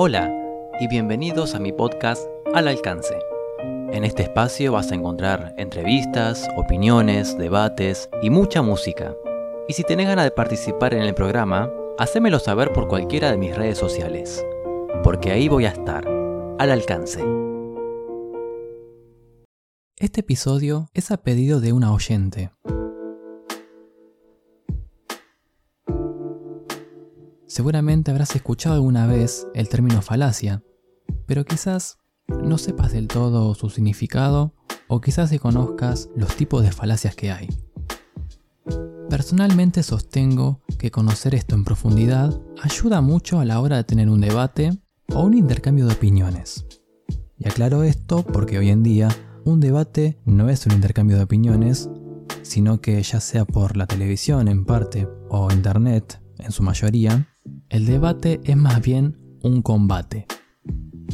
Hola y bienvenidos a mi podcast Al Alcance. En este espacio vas a encontrar entrevistas, opiniones, debates y mucha música. Y si tenés ganas de participar en el programa, hacémelo saber por cualquiera de mis redes sociales, porque ahí voy a estar, al alcance. Este episodio es a pedido de una oyente. Seguramente habrás escuchado alguna vez el término falacia, pero quizás no sepas del todo su significado o quizás se conozcas los tipos de falacias que hay. Personalmente sostengo que conocer esto en profundidad ayuda mucho a la hora de tener un debate o un intercambio de opiniones. Y aclaro esto porque hoy en día un debate no es un intercambio de opiniones, sino que ya sea por la televisión en parte o internet en su mayoría, el debate es más bien un combate.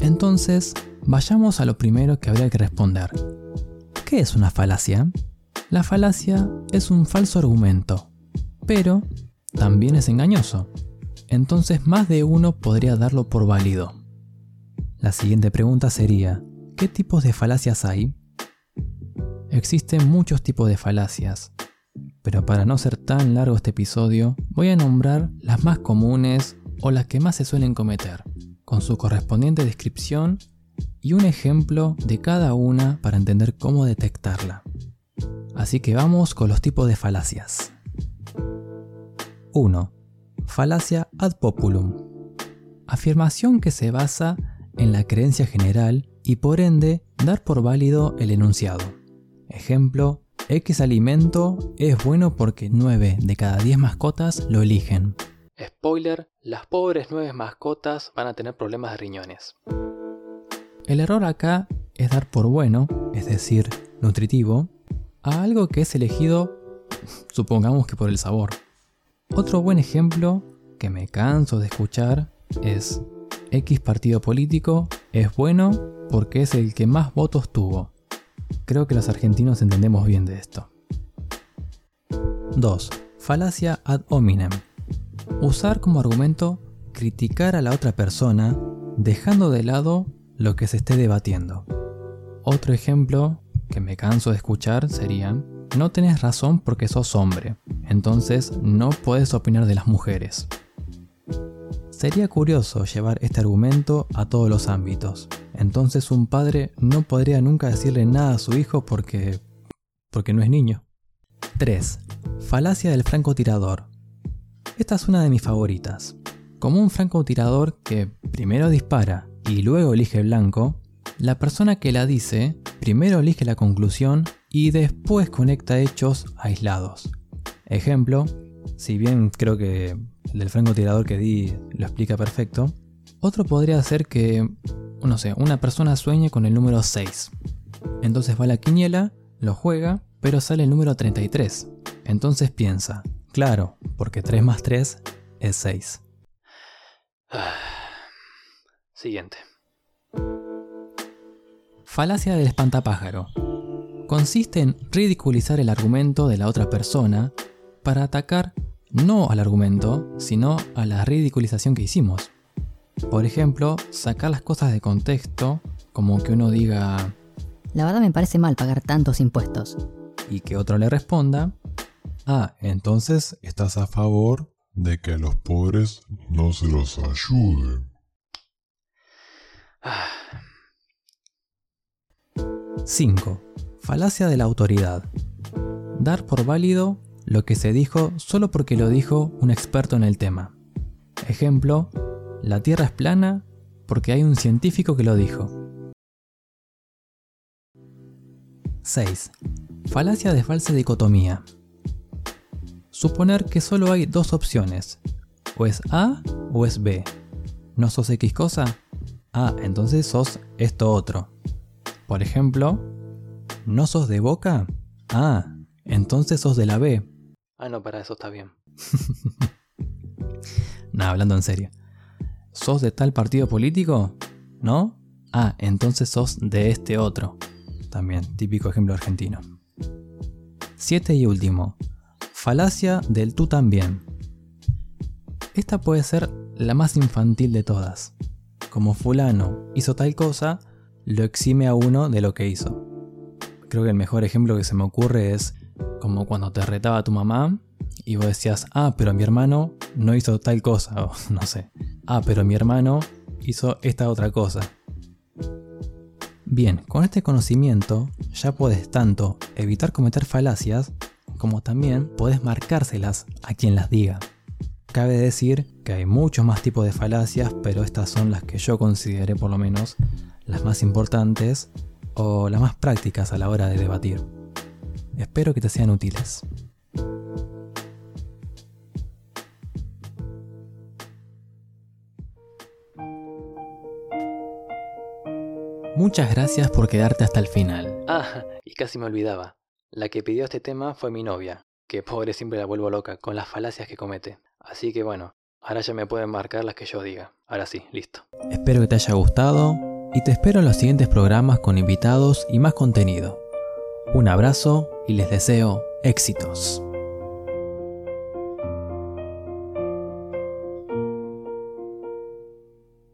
Entonces, vayamos a lo primero que habría que responder. ¿Qué es una falacia? La falacia es un falso argumento, pero también es engañoso. Entonces más de uno podría darlo por válido. La siguiente pregunta sería, ¿qué tipos de falacias hay? Existen muchos tipos de falacias, pero para no ser tan largo este episodio, voy a nombrar las más comunes o las que más se suelen cometer, con su correspondiente descripción y un ejemplo de cada una para entender cómo detectarla. Así que vamos con los tipos de falacias. 1. Falacia ad populum. Afirmación que se basa en la creencia general y por ende dar por válido el enunciado. Ejemplo, X alimento es bueno porque 9 de cada 10 mascotas lo eligen. Spoiler, las pobres 9 mascotas van a tener problemas de riñones. El error acá es dar por bueno, es decir, nutritivo, a algo que es elegido, supongamos que por el sabor. Otro buen ejemplo que me canso de escuchar es X partido político es bueno porque es el que más votos tuvo. Creo que los argentinos entendemos bien de esto. 2. Falacia ad hominem. Usar como argumento criticar a la otra persona dejando de lado lo que se esté debatiendo. Otro ejemplo que me canso de escuchar sería, no tenés razón porque sos hombre, entonces no puedes opinar de las mujeres. Sería curioso llevar este argumento a todos los ámbitos. Entonces un padre no podría nunca decirle nada a su hijo porque... porque no es niño. 3. Falacia del francotirador. Esta es una de mis favoritas. Como un francotirador que primero dispara y luego elige blanco, la persona que la dice primero elige la conclusión y después conecta hechos aislados. Ejemplo, si bien creo que el del francotirador que di lo explica perfecto, otro podría ser que, no sé, una persona sueñe con el número 6. Entonces va a la quiniela, lo juega, pero sale el número 33. Entonces piensa, claro, porque 3 más 3 es 6. Siguiente. Falacia del espantapájaro. Consiste en ridiculizar el argumento de la otra persona para atacar no al argumento, sino a la ridiculización que hicimos. Por ejemplo, sacar las cosas de contexto, como que uno diga... La verdad me parece mal pagar tantos impuestos. Y que otro le responda... Ah, entonces estás a favor de que a los pobres no se los ayude. 5. Falacia de la autoridad. Dar por válido lo que se dijo solo porque lo dijo un experto en el tema. Ejemplo, la Tierra es plana porque hay un científico que lo dijo. 6. Falacia de falsa dicotomía. Suponer que solo hay dos opciones, o es A o es B. ¿No sos X cosa? Ah, entonces sos esto otro. Por ejemplo, ¿no sos de Boca? Ah, entonces sos de la B. Ah, no, para eso está bien. Nada, hablando en serio. ¿Sos de tal partido político? ¿No? Ah, entonces sos de este otro. También, típico ejemplo argentino. Siete y último. Falacia del tú también. Esta puede ser la más infantil de todas. como fulano hizo tal cosa, lo exime a uno de lo que hizo. Creo que el mejor ejemplo que se me ocurre es como cuando te retaba tu mamá y vos decías, ah, pero mi hermano no hizo tal cosa, o no sé, ah, pero mi hermano hizo esta otra cosa. Bien, con este conocimiento ya puedes tanto evitar cometer falacias como también puedes marcárselas a quien las diga. Cabe decir que hay muchos más tipos de falacias, pero estas son las que yo consideré por lo menos las más importantes o las más prácticas a la hora de debatir. Espero que te sean útiles. Muchas gracias por quedarte hasta el final. Ah, y casi me olvidaba. La que pidió este tema fue mi novia, que pobre siempre la vuelvo loca con las falacias que comete. Así que bueno, ahora ya me pueden marcar las que yo diga. Ahora sí, listo. Espero que te haya gustado y te espero en los siguientes programas con invitados y más contenido. Un abrazo y les deseo éxitos.